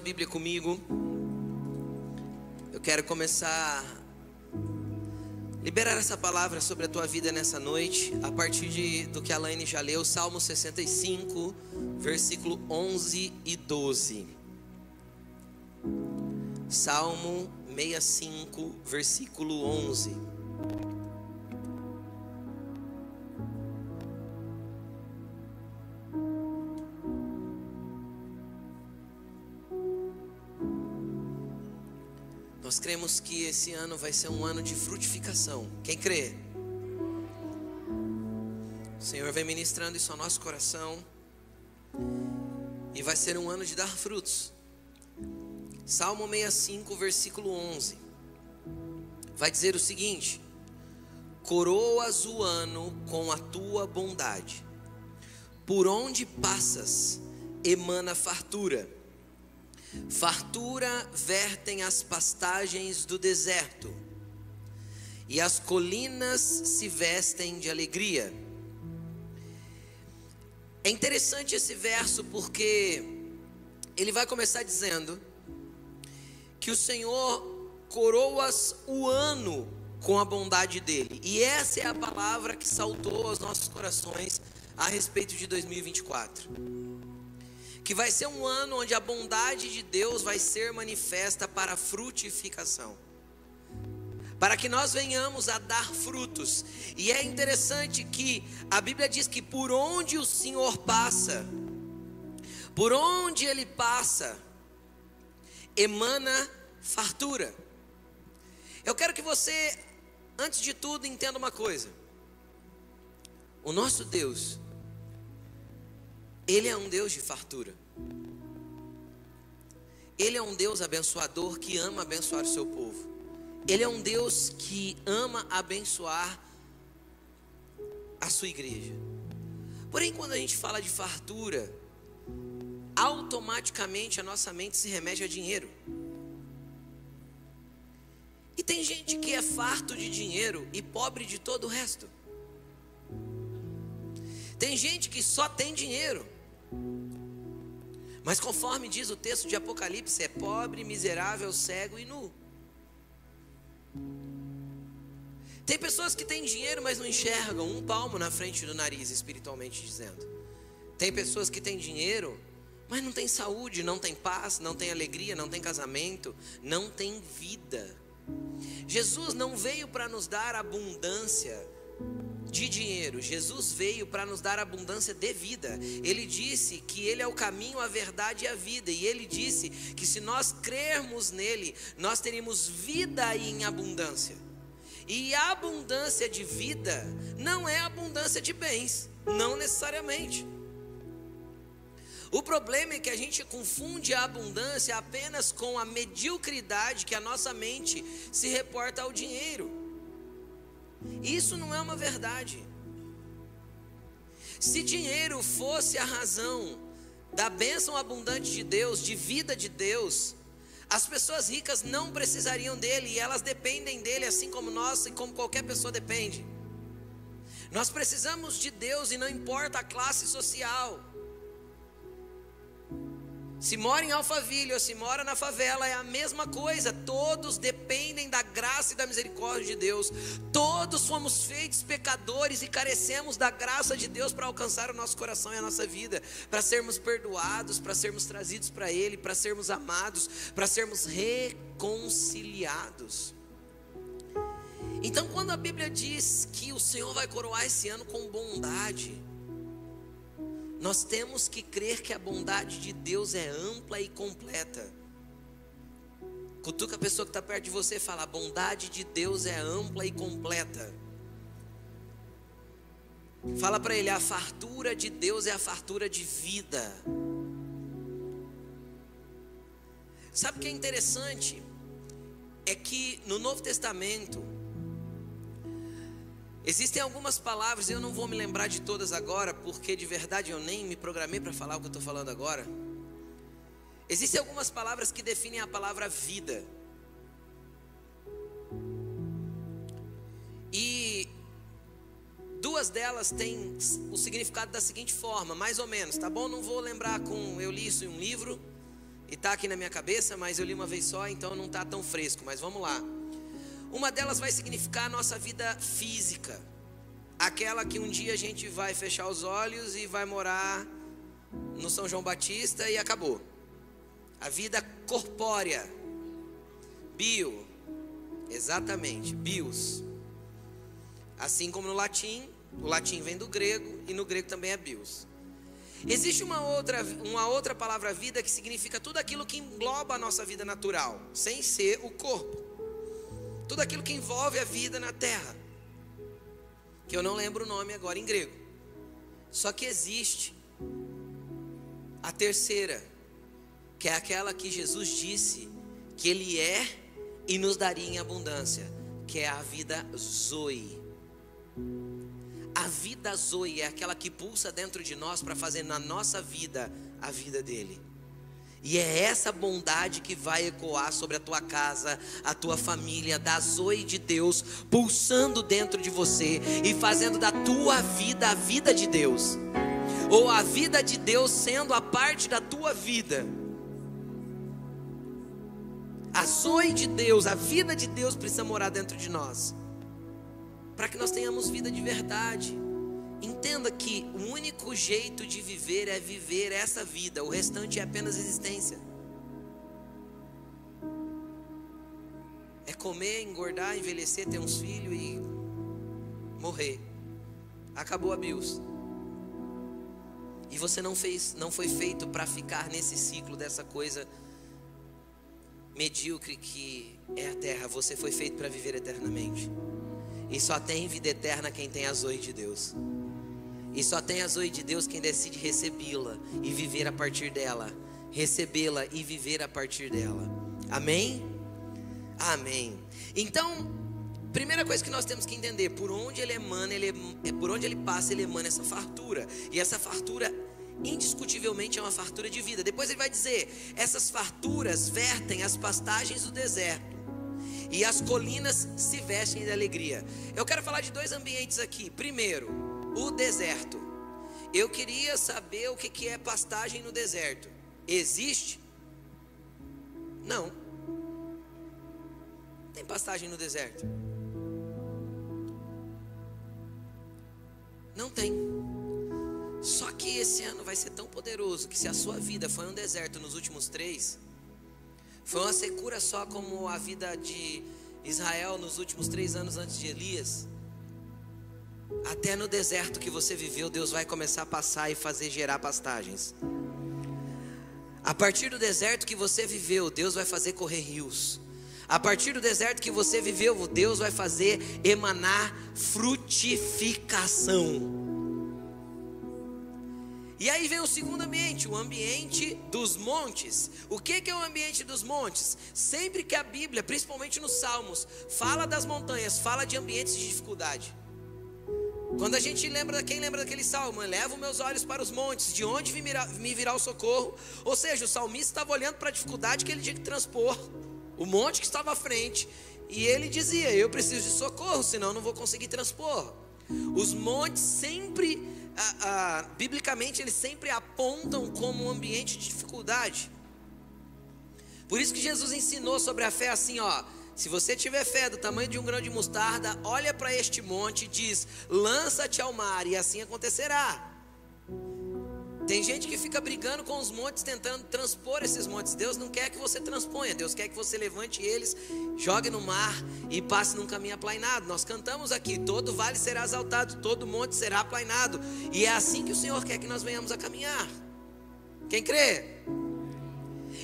sua Bíblia comigo. Eu quero começar a liberar essa palavra sobre a tua vida nessa noite, a partir de, do que a Laine já leu, Salmo 65, versículo 11 e 12. Salmo 65, versículo 11. Cremos que esse ano vai ser um ano de frutificação. Quem crê? O Senhor vem ministrando isso ao nosso coração. E vai ser um ano de dar frutos. Salmo 65, versículo 11. Vai dizer o seguinte: Coroas o ano com a tua bondade. Por onde passas, emana fartura Fartura vertem as pastagens do deserto, e as colinas se vestem de alegria. É interessante esse verso porque ele vai começar dizendo que o Senhor coroas o ano com a bondade dele, e essa é a palavra que saltou aos nossos corações a respeito de 2024 que vai ser um ano onde a bondade de Deus vai ser manifesta para frutificação. Para que nós venhamos a dar frutos. E é interessante que a Bíblia diz que por onde o Senhor passa, por onde ele passa, emana fartura. Eu quero que você, antes de tudo, entenda uma coisa. O nosso Deus, Ele é um Deus de fartura. Ele é um Deus abençoador que ama abençoar o seu povo. Ele é um Deus que ama abençoar a sua igreja. Porém, quando a gente fala de fartura, automaticamente a nossa mente se remete a dinheiro. E tem gente que é farto de dinheiro e pobre de todo o resto. Tem gente que só tem dinheiro mas conforme diz o texto de Apocalipse, é pobre, miserável, cego e nu. Tem pessoas que têm dinheiro, mas não enxergam um palmo na frente do nariz, espiritualmente dizendo. Tem pessoas que têm dinheiro, mas não tem saúde, não tem paz, não tem alegria, não tem casamento, não tem vida. Jesus não veio para nos dar abundância, de dinheiro. Jesus veio para nos dar abundância de vida. Ele disse que Ele é o caminho, a verdade e a vida. E Ele disse que se nós crermos nele, nós teremos vida em abundância. E a abundância de vida não é abundância de bens, não necessariamente. O problema é que a gente confunde a abundância apenas com a mediocridade que a nossa mente se reporta ao dinheiro. Isso não é uma verdade. Se dinheiro fosse a razão da bênção abundante de Deus, de vida de Deus, as pessoas ricas não precisariam dele e elas dependem dele assim como nós e como qualquer pessoa depende. Nós precisamos de Deus e não importa a classe social. Se mora em Alphaville ou se mora na favela, é a mesma coisa. Todos dependem da graça e da misericórdia de Deus. Todos fomos feitos pecadores e carecemos da graça de Deus para alcançar o nosso coração e a nossa vida, para sermos perdoados, para sermos trazidos para Ele, para sermos amados, para sermos reconciliados. Então, quando a Bíblia diz que o Senhor vai coroar esse ano com bondade, nós temos que crer que a bondade de Deus é ampla e completa. Cutuca a pessoa que está perto de você e fala: a bondade de Deus é ampla e completa. Fala para ele: a fartura de Deus é a fartura de vida. Sabe o que é interessante? É que no Novo Testamento, Existem algumas palavras, eu não vou me lembrar de todas agora, porque de verdade eu nem me programei para falar o que eu estou falando agora. Existem algumas palavras que definem a palavra vida. E duas delas têm o significado da seguinte forma, mais ou menos, tá bom? Não vou lembrar com eu li isso em um livro e tá aqui na minha cabeça, mas eu li uma vez só, então não tá tão fresco, mas vamos lá. Uma delas vai significar a nossa vida física. Aquela que um dia a gente vai fechar os olhos e vai morar no São João Batista e acabou. A vida corpórea. Bio. Exatamente, bios. Assim como no latim, o latim vem do grego e no grego também é bios. Existe uma outra, uma outra palavra vida que significa tudo aquilo que engloba a nossa vida natural, sem ser o corpo. Tudo aquilo que envolve a vida na terra. Que eu não lembro o nome agora em grego. Só que existe a terceira, que é aquela que Jesus disse que Ele é e nos daria em abundância, que é a vida Zoe. A vida Zoe é aquela que pulsa dentro de nós para fazer na nossa vida a vida dele. E é essa bondade que vai ecoar sobre a tua casa, a tua família, da Zoe de Deus, pulsando dentro de você e fazendo da tua vida a vida de Deus, ou a vida de Deus sendo a parte da tua vida. A Zoe de Deus, a vida de Deus precisa morar dentro de nós para que nós tenhamos vida de verdade. Entenda que o único jeito de viver é viver essa vida, o restante é apenas existência. É comer, engordar, envelhecer, ter uns filhos e morrer. Acabou a bios. E você não fez, não foi feito para ficar nesse ciclo dessa coisa medíocre que é a terra. Você foi feito para viver eternamente. E só tem vida eterna quem tem a zoe de Deus. E só tem a zoe de Deus quem decide recebê-la e viver a partir dela. Recebê-la e viver a partir dela. Amém? Amém. Então, primeira coisa que nós temos que entender, por onde ele emana, ele é por onde ele passa, ele emana essa fartura. E essa fartura indiscutivelmente é uma fartura de vida. Depois ele vai dizer: essas farturas vertem as pastagens do deserto e as colinas se vestem de alegria. Eu quero falar de dois ambientes aqui. Primeiro, o deserto. Eu queria saber o que é pastagem no deserto. Existe? Não. Tem pastagem no deserto? Não tem. Só que esse ano vai ser tão poderoso que se a sua vida foi um deserto nos últimos três, foi uma secura só como a vida de Israel nos últimos três anos antes de Elias. Até no deserto que você viveu, Deus vai começar a passar e fazer gerar pastagens. A partir do deserto que você viveu, Deus vai fazer correr rios. A partir do deserto que você viveu, Deus vai fazer emanar frutificação. E aí vem o segundo ambiente, o ambiente dos montes. O que é o ambiente dos montes? Sempre que a Bíblia, principalmente nos Salmos, fala das montanhas, fala de ambientes de dificuldade. Quando a gente lembra, quem lembra daquele salmo? Leva meus olhos para os montes, de onde me virá o socorro? Ou seja, o salmista estava olhando para a dificuldade que ele tinha que transpor, o monte que estava à frente, e ele dizia: Eu preciso de socorro, senão não vou conseguir transpor. Os montes sempre biblicamente eles sempre apontam como um ambiente de dificuldade. Por isso que Jesus ensinou sobre a fé assim, ó. Se você tiver fé do tamanho de um grão de mostarda, olha para este monte e diz: lança-te ao mar, e assim acontecerá. Tem gente que fica brigando com os montes, tentando transpor esses montes. Deus não quer que você transponha, Deus quer que você levante eles, jogue no mar e passe num caminho aplainado. Nós cantamos aqui: todo vale será exaltado, todo monte será aplainado. E é assim que o Senhor quer que nós venhamos a caminhar. Quem crê?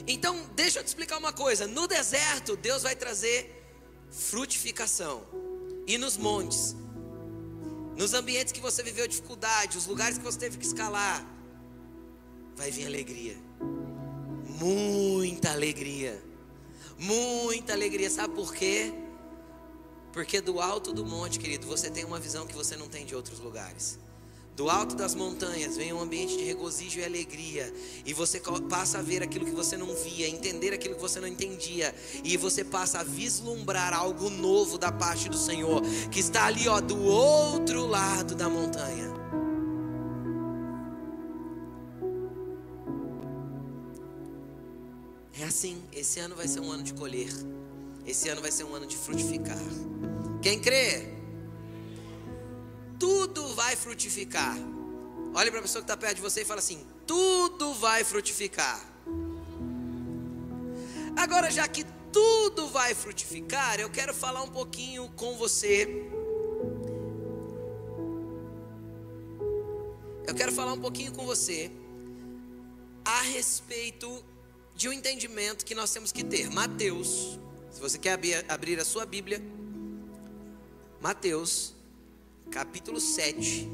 Então, deixa eu te explicar uma coisa: no deserto, Deus vai trazer frutificação, e nos montes, nos ambientes que você viveu dificuldade, os lugares que você teve que escalar, vai vir alegria. Muita alegria. Muita alegria. Sabe por quê? Porque do alto do monte, querido, você tem uma visão que você não tem de outros lugares. Do alto das montanhas vem um ambiente de regozijo e alegria, e você passa a ver aquilo que você não via, entender aquilo que você não entendia, e você passa a vislumbrar algo novo da parte do Senhor, que está ali, ó, do outro lado da montanha. É assim, esse ano vai ser um ano de colher. Esse ano vai ser um ano de frutificar. Quem crê? Tudo vai frutificar. Olhe para a pessoa que está perto de você e fala assim: tudo vai frutificar. Agora, já que tudo vai frutificar, eu quero falar um pouquinho com você. Eu quero falar um pouquinho com você a respeito de um entendimento que nós temos que ter. Mateus, se você quer abrir a sua Bíblia, Mateus, capítulo 7,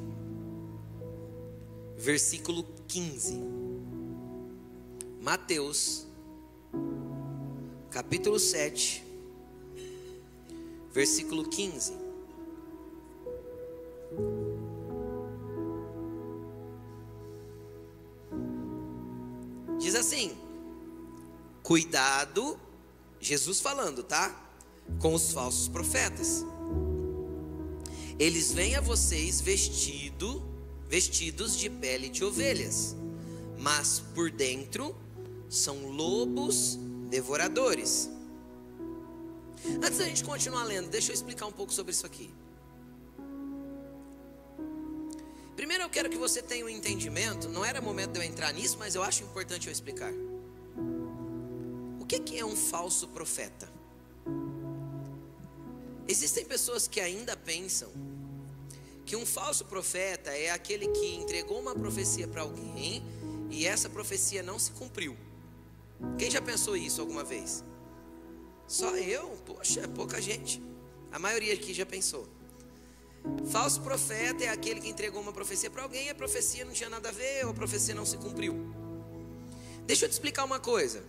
versículo 15. Mateus, capítulo 7, versículo 15. Diz assim: Cuidado, Jesus falando, tá? Com os falsos profetas. Eles vêm a vocês vestido, vestidos de pele de ovelhas, mas por dentro são lobos devoradores. Antes da gente continuar lendo, deixa eu explicar um pouco sobre isso aqui. Primeiro eu quero que você tenha um entendimento, não era momento de eu entrar nisso, mas eu acho importante eu explicar. O que é um falso profeta? Existem pessoas que ainda pensam que um falso profeta é aquele que entregou uma profecia para alguém e essa profecia não se cumpriu. Quem já pensou isso alguma vez? Só eu? Poxa, é pouca gente. A maioria aqui já pensou. Falso profeta é aquele que entregou uma profecia para alguém e a profecia não tinha nada a ver ou a profecia não se cumpriu. Deixa eu te explicar uma coisa.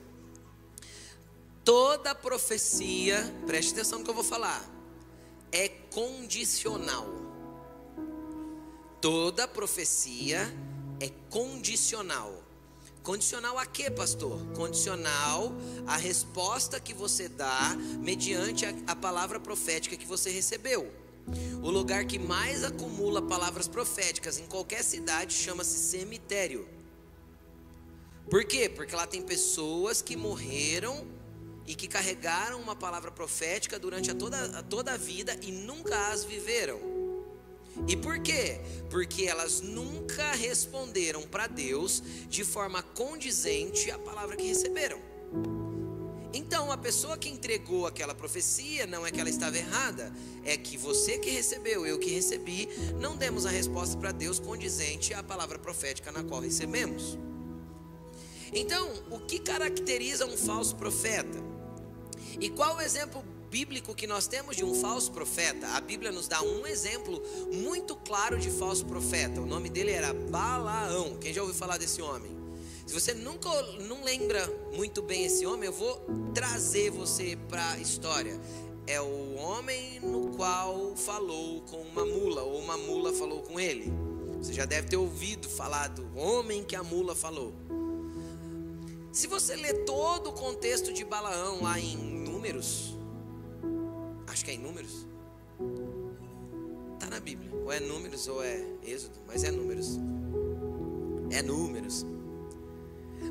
Toda profecia, preste atenção no que eu vou falar, é condicional. Toda profecia é condicional. Condicional a quê, pastor? Condicional à resposta que você dá mediante a, a palavra profética que você recebeu. O lugar que mais acumula palavras proféticas em qualquer cidade chama-se cemitério. Por quê? Porque lá tem pessoas que morreram e que carregaram uma palavra profética durante a toda, a toda a vida e nunca as viveram. E por quê? Porque elas nunca responderam para Deus de forma condizente à palavra que receberam. Então, a pessoa que entregou aquela profecia não é que ela estava errada, é que você que recebeu, eu que recebi, não demos a resposta para Deus condizente à palavra profética na qual recebemos. Então, o que caracteriza um falso profeta? E qual o exemplo bíblico que nós temos de um falso profeta? A Bíblia nos dá um exemplo muito claro de falso profeta. O nome dele era Balaão. Quem já ouviu falar desse homem? Se você nunca não lembra muito bem esse homem, eu vou trazer você para a história. É o homem no qual falou com uma mula, ou uma mula falou com ele. Você já deve ter ouvido falar do homem que a mula falou. Se você ler todo o contexto de Balaão lá em Números, acho que é em Números, está na Bíblia, ou é Números ou é Êxodo, mas é Números, é Números.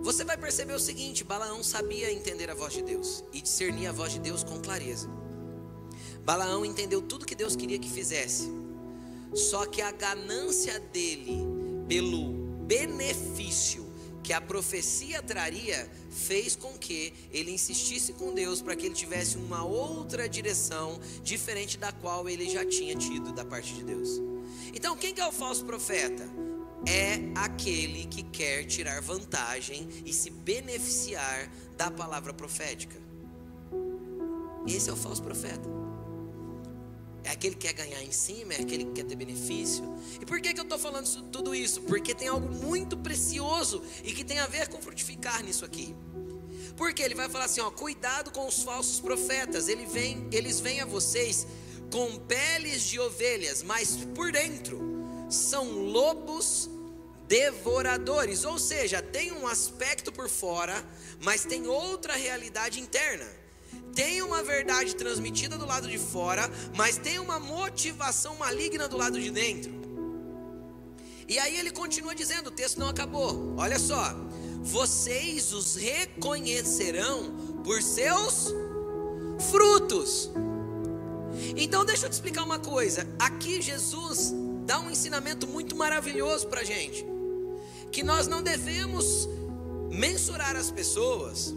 Você vai perceber o seguinte: Balaão sabia entender a voz de Deus e discernir a voz de Deus com clareza. Balaão entendeu tudo que Deus queria que fizesse, só que a ganância dele pelo benefício que a profecia traria fez com que ele insistisse com Deus para que ele tivesse uma outra direção diferente da qual ele já tinha tido da parte de Deus. Então, quem é o falso profeta? É aquele que quer tirar vantagem e se beneficiar da palavra profética. Esse é o falso profeta. É aquele que quer ganhar em cima, é aquele que quer ter benefício. E por que, que eu estou falando tudo isso? Porque tem algo muito precioso e que tem a ver com frutificar nisso aqui. Porque ele vai falar assim: ó, cuidado com os falsos profetas. Ele vem, eles vêm a vocês com peles de ovelhas, mas por dentro são lobos devoradores. Ou seja, tem um aspecto por fora, mas tem outra realidade interna tem uma verdade transmitida do lado de fora, mas tem uma motivação maligna do lado de dentro. E aí ele continua dizendo: o texto não acabou. Olha só. vocês os reconhecerão por seus frutos. Então, deixa eu te explicar uma coisa. Aqui, Jesus dá um ensinamento muito maravilhoso para gente: que nós não devemos mensurar as pessoas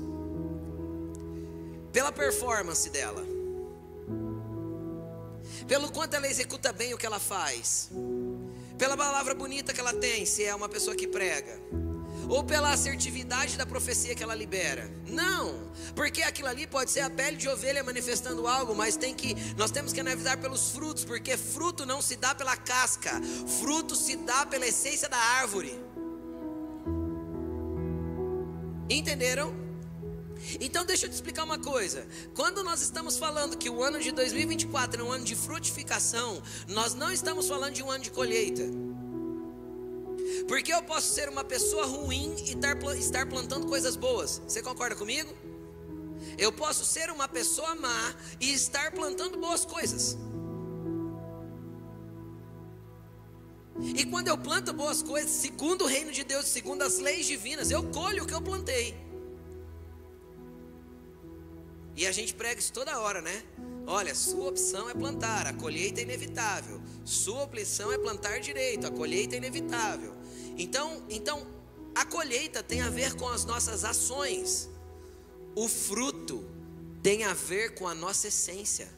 pela performance dela, pelo quanto ela executa bem o que ela faz, pela palavra bonita que ela tem, se é uma pessoa que prega ou pela assertividade da profecia que ela libera. Não, porque aquilo ali pode ser a pele de ovelha manifestando algo, mas tem que nós temos que analisar pelos frutos, porque fruto não se dá pela casca, fruto se dá pela essência da árvore. Entenderam? Então deixa eu te explicar uma coisa. Quando nós estamos falando que o ano de 2024 é um ano de frutificação, nós não estamos falando de um ano de colheita. Porque eu posso ser uma pessoa ruim e estar plantando coisas boas. Você concorda comigo? Eu posso ser uma pessoa má e estar plantando boas coisas. E quando eu planto boas coisas, segundo o reino de Deus, segundo as leis divinas, eu colho o que eu plantei. E a gente prega isso toda hora, né? Olha, sua opção é plantar, a colheita é inevitável. Sua opção é plantar direito, a colheita é inevitável. Então, então a colheita tem a ver com as nossas ações. O fruto tem a ver com a nossa essência.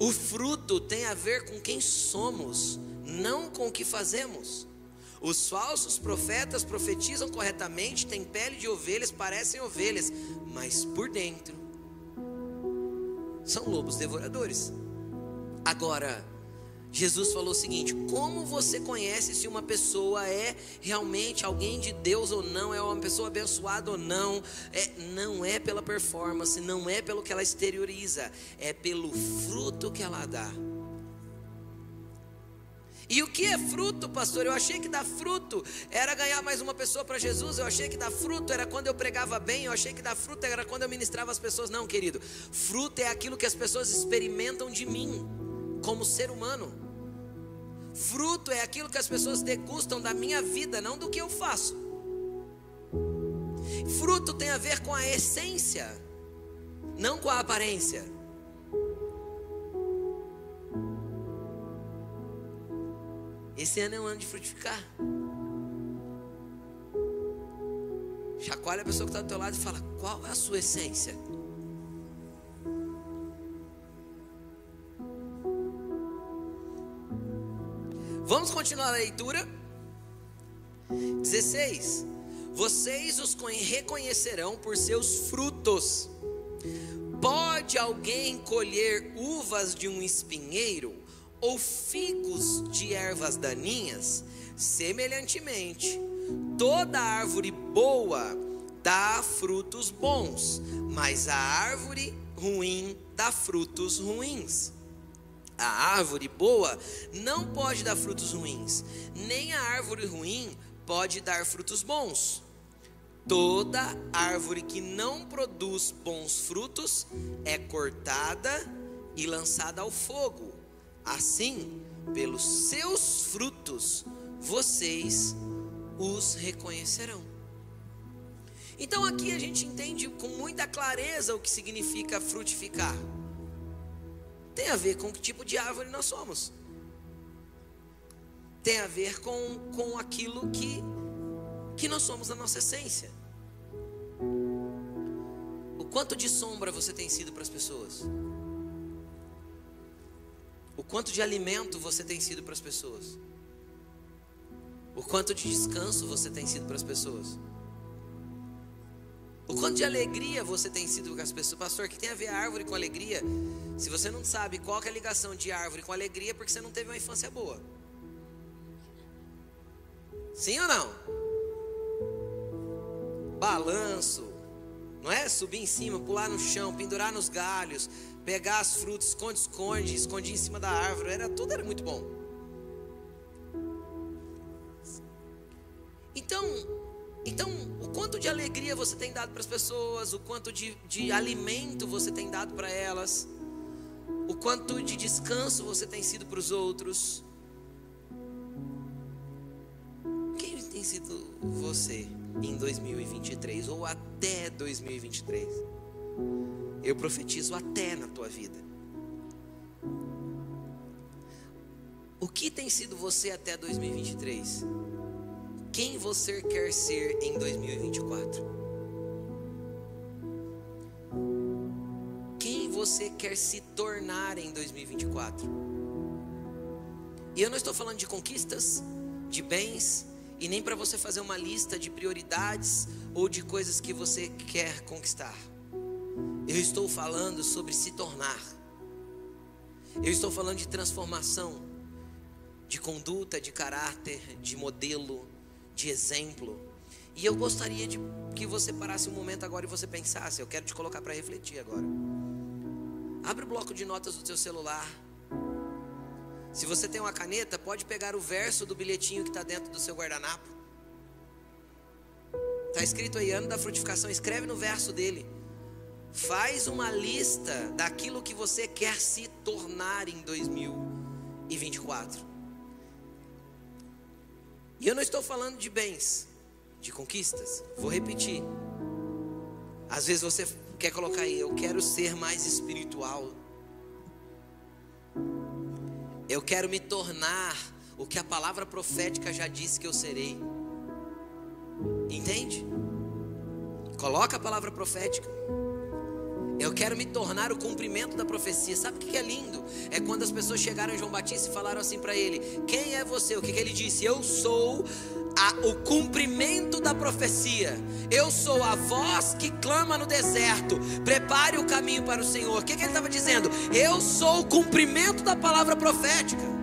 O fruto tem a ver com quem somos, não com o que fazemos. Os falsos profetas profetizam corretamente, têm pele de ovelhas, parecem ovelhas, mas por dentro são lobos devoradores. Agora, Jesus falou o seguinte: como você conhece se uma pessoa é realmente alguém de Deus ou não, é uma pessoa abençoada ou não? É, não é pela performance, não é pelo que ela exterioriza, é pelo fruto que ela dá. E o que é fruto, pastor? Eu achei que dar fruto era ganhar mais uma pessoa para Jesus. Eu achei que dar fruto era quando eu pregava bem. Eu achei que dar fruto era quando eu ministrava as pessoas. Não, querido. Fruto é aquilo que as pessoas experimentam de mim, como ser humano. Fruto é aquilo que as pessoas degustam da minha vida, não do que eu faço. Fruto tem a ver com a essência, não com a aparência. Esse ano é um ano de frutificar. Chacoalha a pessoa que está do teu lado e fala: qual é a sua essência? Vamos continuar a leitura. 16. Vocês os reconhecerão por seus frutos. Pode alguém colher uvas de um espinheiro ou figos de ervas daninhas? Semelhantemente, toda árvore boa dá frutos bons, mas a árvore ruim dá frutos ruins. A árvore boa não pode dar frutos ruins, nem a árvore ruim pode dar frutos bons. Toda árvore que não produz bons frutos é cortada e lançada ao fogo. Assim, pelos seus frutos, vocês os reconhecerão. Então aqui a gente entende com muita clareza o que significa frutificar tem a ver com que tipo de árvore nós somos. Tem a ver com, com aquilo que, que nós somos na nossa essência. O quanto de sombra você tem sido para as pessoas? O quanto de alimento você tem sido para as pessoas? O quanto de descanso você tem sido para as pessoas? O quanto de alegria você tem sido com as pessoas, pastor, que tem a ver a árvore com alegria. Se você não sabe qual é a ligação de árvore com alegria, é porque você não teve uma infância boa. Sim ou não? Balanço, não é? Subir em cima, pular no chão, pendurar nos galhos, pegar as frutas, esconde, esconde, esconde em cima da árvore, era tudo era muito bom. Então, então, o quanto de alegria você tem dado para as pessoas, o quanto de, de alimento você tem dado para elas, o quanto de descanso você tem sido para os outros. Quem tem sido você em 2023 ou até 2023. Eu profetizo até na tua vida. O que tem sido você até 2023? Quem você quer ser em 2024? Quem você quer se tornar em 2024? E eu não estou falando de conquistas, de bens, e nem para você fazer uma lista de prioridades ou de coisas que você quer conquistar. Eu estou falando sobre se tornar. Eu estou falando de transformação, de conduta, de caráter, de modelo, de exemplo. E eu gostaria de que você parasse um momento agora e você pensasse. Eu quero te colocar para refletir agora. Abre o bloco de notas do seu celular. Se você tem uma caneta, pode pegar o verso do bilhetinho que está dentro do seu guardanapo. Está escrito aí, ano da frutificação. Escreve no verso dele. Faz uma lista daquilo que você quer se tornar em 2024. E eu não estou falando de bens, de conquistas. Vou repetir. Às vezes você quer colocar aí, eu quero ser mais espiritual. Eu quero me tornar o que a palavra profética já disse que eu serei. Entende? Coloca a palavra profética. Eu quero me tornar o cumprimento da profecia. Sabe o que é lindo? É quando as pessoas chegaram em João Batista e falaram assim para ele: Quem é você? O que, que ele disse? Eu sou a, o cumprimento da profecia. Eu sou a voz que clama no deserto. Prepare o caminho para o Senhor. O que, que ele estava dizendo? Eu sou o cumprimento da palavra profética.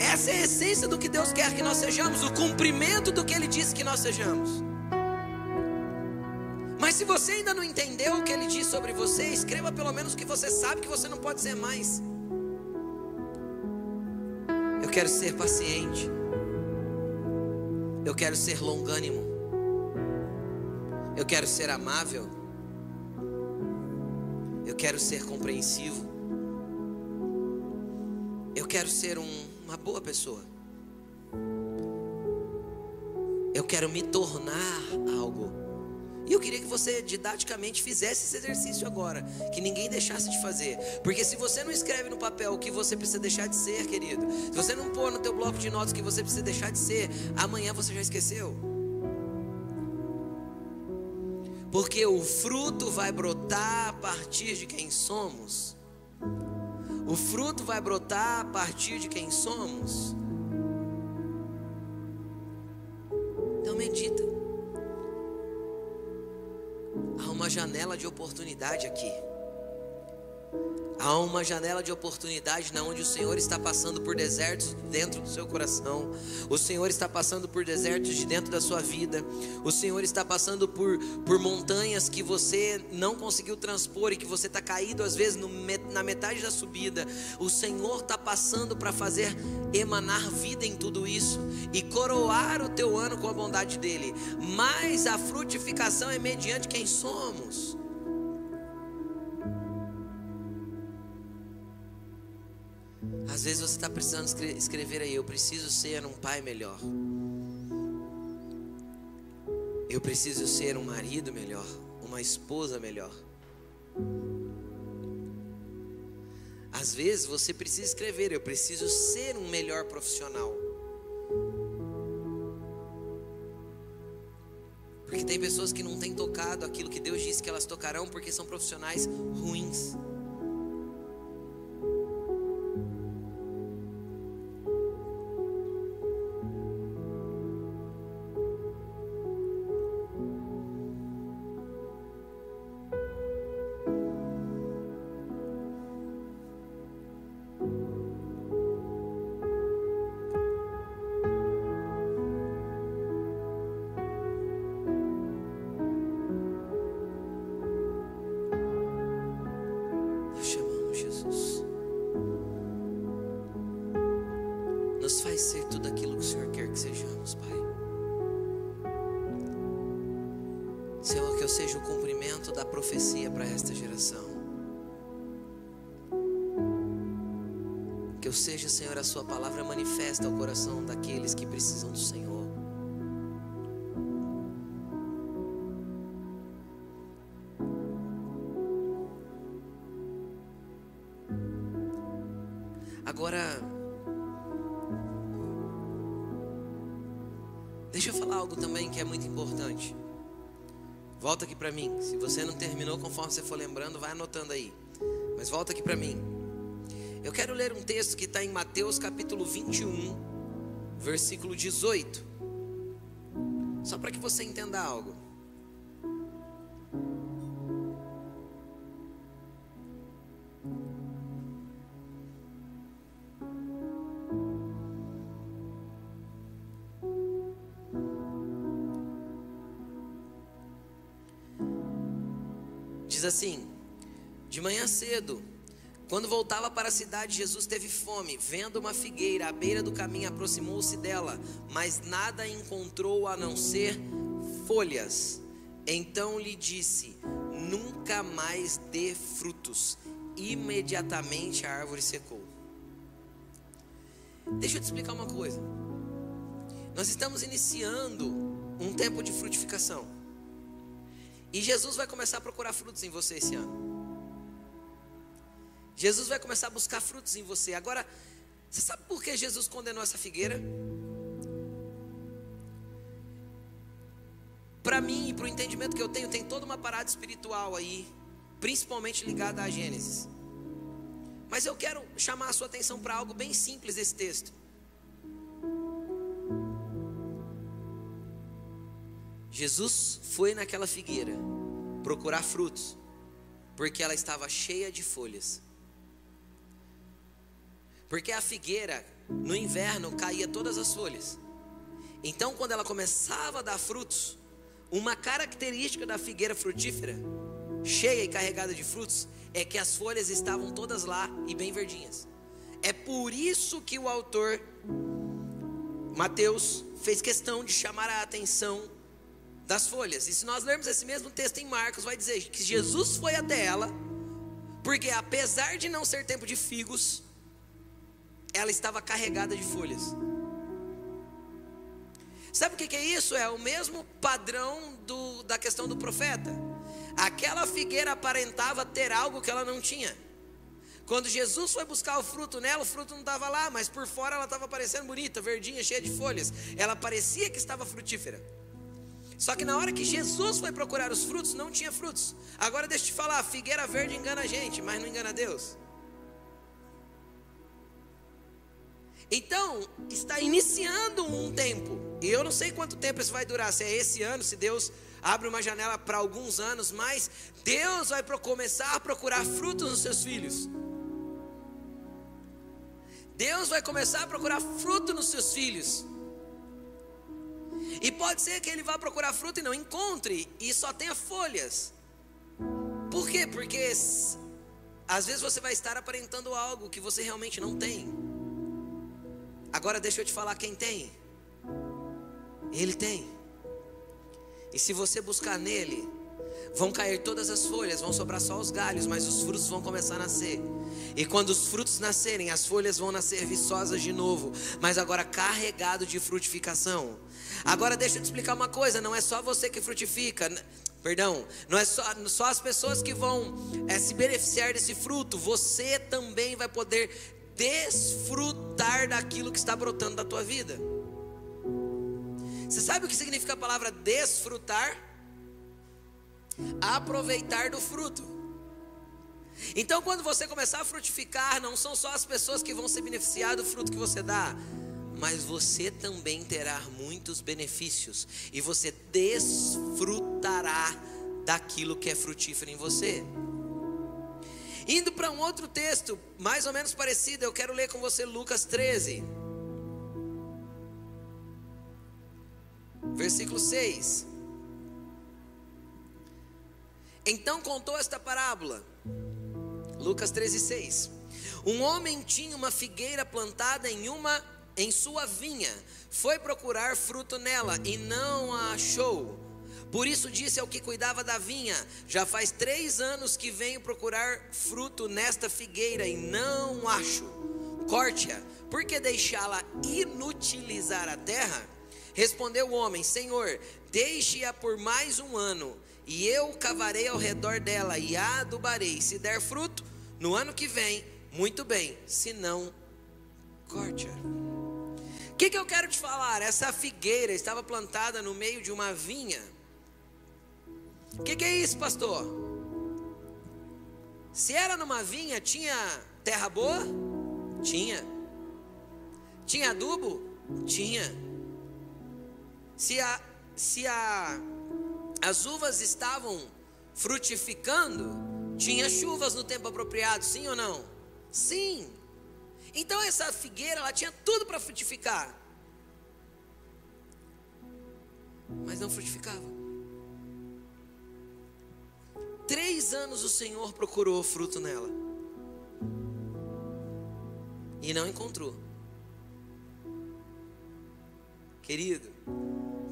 Essa é a essência do que Deus quer que nós sejamos, o cumprimento do que Ele disse que nós sejamos. Se você ainda não entendeu o que ele diz sobre você, escreva pelo menos o que você sabe que você não pode ser mais. Eu quero ser paciente. Eu quero ser longânimo. Eu quero ser amável. Eu quero ser compreensivo. Eu quero ser um, uma boa pessoa. Eu quero me tornar algo. E eu queria que você didaticamente fizesse esse exercício agora, que ninguém deixasse de fazer. Porque se você não escreve no papel o que você precisa deixar de ser, querido, se você não pôr no teu bloco de notas o que você precisa deixar de ser, amanhã você já esqueceu. Porque o fruto vai brotar a partir de quem somos. O fruto vai brotar a partir de quem somos. Janela de oportunidade aqui. Há uma janela de oportunidade na onde o Senhor está passando por desertos dentro do seu coração. O Senhor está passando por desertos de dentro da sua vida. O Senhor está passando por, por montanhas que você não conseguiu transpor e que você está caído às vezes no, na metade da subida. O Senhor está passando para fazer emanar vida em tudo isso e coroar o teu ano com a bondade dele. Mas a frutificação é mediante quem somos. Às vezes você está precisando escrever aí, eu preciso ser um pai melhor. Eu preciso ser um marido melhor, uma esposa melhor. Às vezes você precisa escrever, eu preciso ser um melhor profissional. Porque tem pessoas que não têm tocado aquilo que Deus disse que elas tocarão porque são profissionais ruins. eu seja, Senhor, a Sua palavra manifesta ao coração daqueles que precisam do Senhor. Agora, deixa eu falar algo também que é muito importante. Volta aqui para mim. Se você não terminou, conforme você for lembrando, vai anotando aí. Mas volta aqui para mim. Eu quero ler um texto que está em Mateus capítulo 21, versículo 18. Só para que você entenda algo. Diz assim: De manhã cedo, quando voltava para a cidade, Jesus teve fome. Vendo uma figueira à beira do caminho, aproximou-se dela, mas nada encontrou a não ser folhas. Então lhe disse: Nunca mais dê frutos. Imediatamente a árvore secou. Deixa eu te explicar uma coisa. Nós estamos iniciando um tempo de frutificação. E Jesus vai começar a procurar frutos em você esse ano. Jesus vai começar a buscar frutos em você. Agora, você sabe por que Jesus condenou essa figueira? Para mim e para o entendimento que eu tenho, tem toda uma parada espiritual aí, principalmente ligada a Gênesis. Mas eu quero chamar a sua atenção para algo bem simples desse texto. Jesus foi naquela figueira procurar frutos, porque ela estava cheia de folhas. Porque a figueira, no inverno, caía todas as folhas. Então, quando ela começava a dar frutos, uma característica da figueira frutífera, cheia e carregada de frutos, é que as folhas estavam todas lá e bem verdinhas. É por isso que o autor Mateus fez questão de chamar a atenção das folhas. E se nós lermos esse mesmo texto em Marcos, vai dizer que Jesus foi até ela, porque apesar de não ser tempo de figos, ela estava carregada de folhas. Sabe o que é isso? É o mesmo padrão do, da questão do profeta. Aquela figueira aparentava ter algo que ela não tinha. Quando Jesus foi buscar o fruto nela, o fruto não estava lá, mas por fora ela estava parecendo bonita, verdinha, cheia de folhas. Ela parecia que estava frutífera. Só que na hora que Jesus foi procurar os frutos, não tinha frutos. Agora deixa eu te falar, a figueira verde engana a gente, mas não engana Deus. Então, está iniciando um tempo. E eu não sei quanto tempo isso vai durar, se é esse ano, se Deus abre uma janela para alguns anos, mas Deus vai começar a procurar frutos nos seus filhos. Deus vai começar a procurar fruto nos seus filhos. E pode ser que ele vá procurar fruta e não encontre e só tenha folhas. Por quê? Porque às vezes você vai estar aparentando algo que você realmente não tem. Agora deixa eu te falar quem tem. Ele tem. E se você buscar nele, vão cair todas as folhas, vão sobrar só os galhos, mas os frutos vão começar a nascer. E quando os frutos nascerem, as folhas vão nascer viçosas de novo, mas agora carregado de frutificação. Agora deixa eu te explicar uma coisa: não é só você que frutifica. Perdão, não é só, só as pessoas que vão é, se beneficiar desse fruto, você também vai poder desfrutar daquilo que está brotando da tua vida. Você sabe o que significa a palavra desfrutar? Aproveitar do fruto. Então, quando você começar a frutificar, não são só as pessoas que vão se beneficiar do fruto que você dá, mas você também terá muitos benefícios e você desfrutará daquilo que é frutífero em você. Indo para um outro texto, mais ou menos parecido, eu quero ler com você Lucas 13, versículo 6. Então contou esta parábola, Lucas 13, 6. Um homem tinha uma figueira plantada em uma em sua vinha, foi procurar fruto nela e não a achou. Por isso disse ao que cuidava da vinha: Já faz três anos que venho procurar fruto nesta figueira e não acho. Corte-a, por que deixá-la inutilizar a terra? Respondeu o homem: Senhor, deixe-a por mais um ano, e eu cavarei ao redor dela e a adubarei. Se der fruto, no ano que vem, muito bem, se não, misericórdia. O que, que eu quero te falar? Essa figueira estava plantada no meio de uma vinha. O que, que é isso, pastor? Se era numa vinha, tinha terra boa? Tinha. Tinha adubo? Tinha. Se, a, se a, as uvas estavam frutificando, tinha chuvas no tempo apropriado, sim ou não? Sim. Então essa figueira, ela tinha tudo para frutificar. Mas não frutificava. Três anos o Senhor procurou fruto nela. E não encontrou. Querido,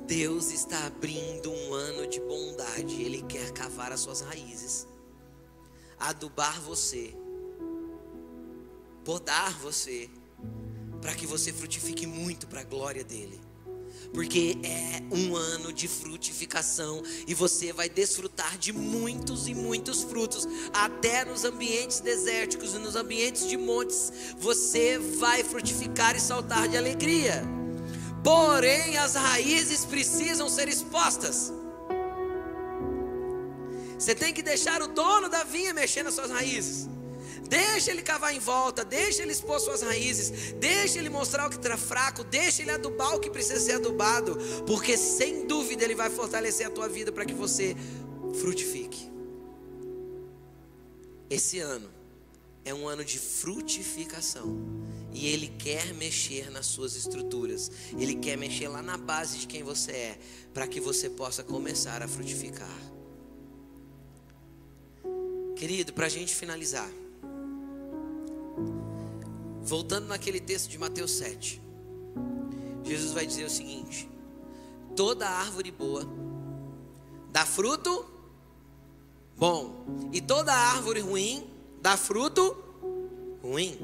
Deus está abrindo um ano de bondade. Ele quer cavar as suas raízes, adubar você, podar você, para que você frutifique muito para a glória dele. Porque é um ano de frutificação e você vai desfrutar de muitos e muitos frutos, até nos ambientes desérticos e nos ambientes de montes, você vai frutificar e saltar de alegria. Porém, as raízes precisam ser expostas. Você tem que deixar o dono da vinha mexer nas suas raízes. Deixa ele cavar em volta, deixa ele expor suas raízes, deixa ele mostrar o que está fraco, deixa ele adubar o que precisa ser adubado, porque sem dúvida ele vai fortalecer a tua vida para que você frutifique. Esse ano é um ano de frutificação. E Ele quer mexer nas suas estruturas. Ele quer mexer lá na base de quem você é, para que você possa começar a frutificar. Querido, para a gente finalizar, voltando naquele texto de Mateus 7, Jesus vai dizer o seguinte: toda árvore boa dá fruto bom, e toda árvore ruim dá fruto ruim.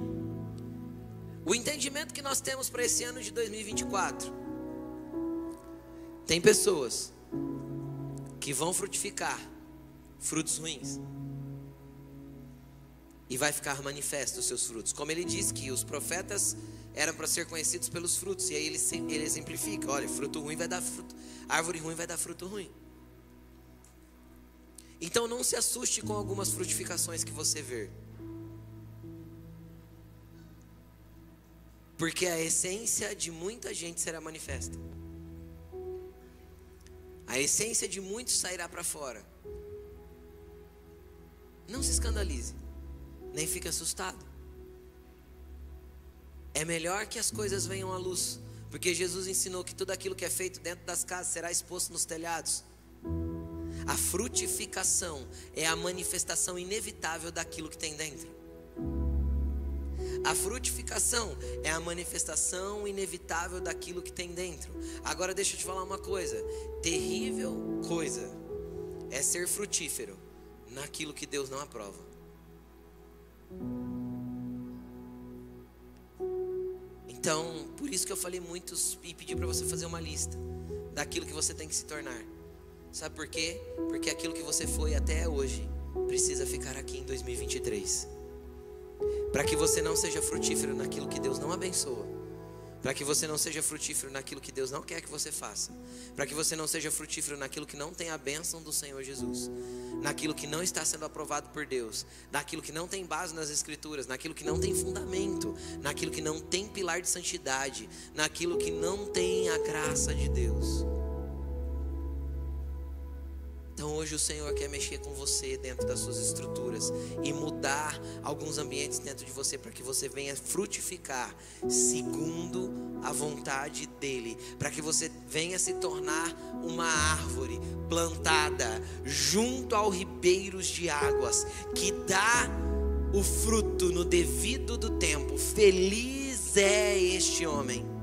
O entendimento que nós temos para esse ano de 2024. Tem pessoas que vão frutificar frutos ruins. E vai ficar manifesto os seus frutos. Como ele diz que os profetas eram para ser conhecidos pelos frutos. E aí ele, ele exemplifica: olha, fruto ruim vai dar fruto, árvore ruim vai dar fruto ruim. Então não se assuste com algumas frutificações que você vê. Porque a essência de muita gente será manifesta. A essência de muitos sairá para fora. Não se escandalize, nem fique assustado. É melhor que as coisas venham à luz, porque Jesus ensinou que tudo aquilo que é feito dentro das casas será exposto nos telhados. A frutificação é a manifestação inevitável daquilo que tem dentro. A frutificação é a manifestação inevitável daquilo que tem dentro. Agora deixa eu te falar uma coisa: terrível coisa é ser frutífero naquilo que Deus não aprova. Então, por isso que eu falei muitos e pedi para você fazer uma lista daquilo que você tem que se tornar. Sabe por quê? Porque aquilo que você foi até hoje precisa ficar aqui em 2023 para que você não seja frutífero naquilo que Deus não abençoa, para que você não seja frutífero naquilo que Deus não quer que você faça, para que você não seja frutífero naquilo que não tem a bênção do Senhor Jesus, naquilo que não está sendo aprovado por Deus, naquilo que não tem base nas Escrituras, naquilo que não tem fundamento, naquilo que não tem pilar de santidade, naquilo que não tem a graça de Deus. Hoje o Senhor quer mexer com você dentro das suas estruturas e mudar alguns ambientes dentro de você para que você venha frutificar segundo a vontade dEle, para que você venha se tornar uma árvore plantada junto aos ribeiros de águas que dá o fruto no devido do tempo. Feliz é este homem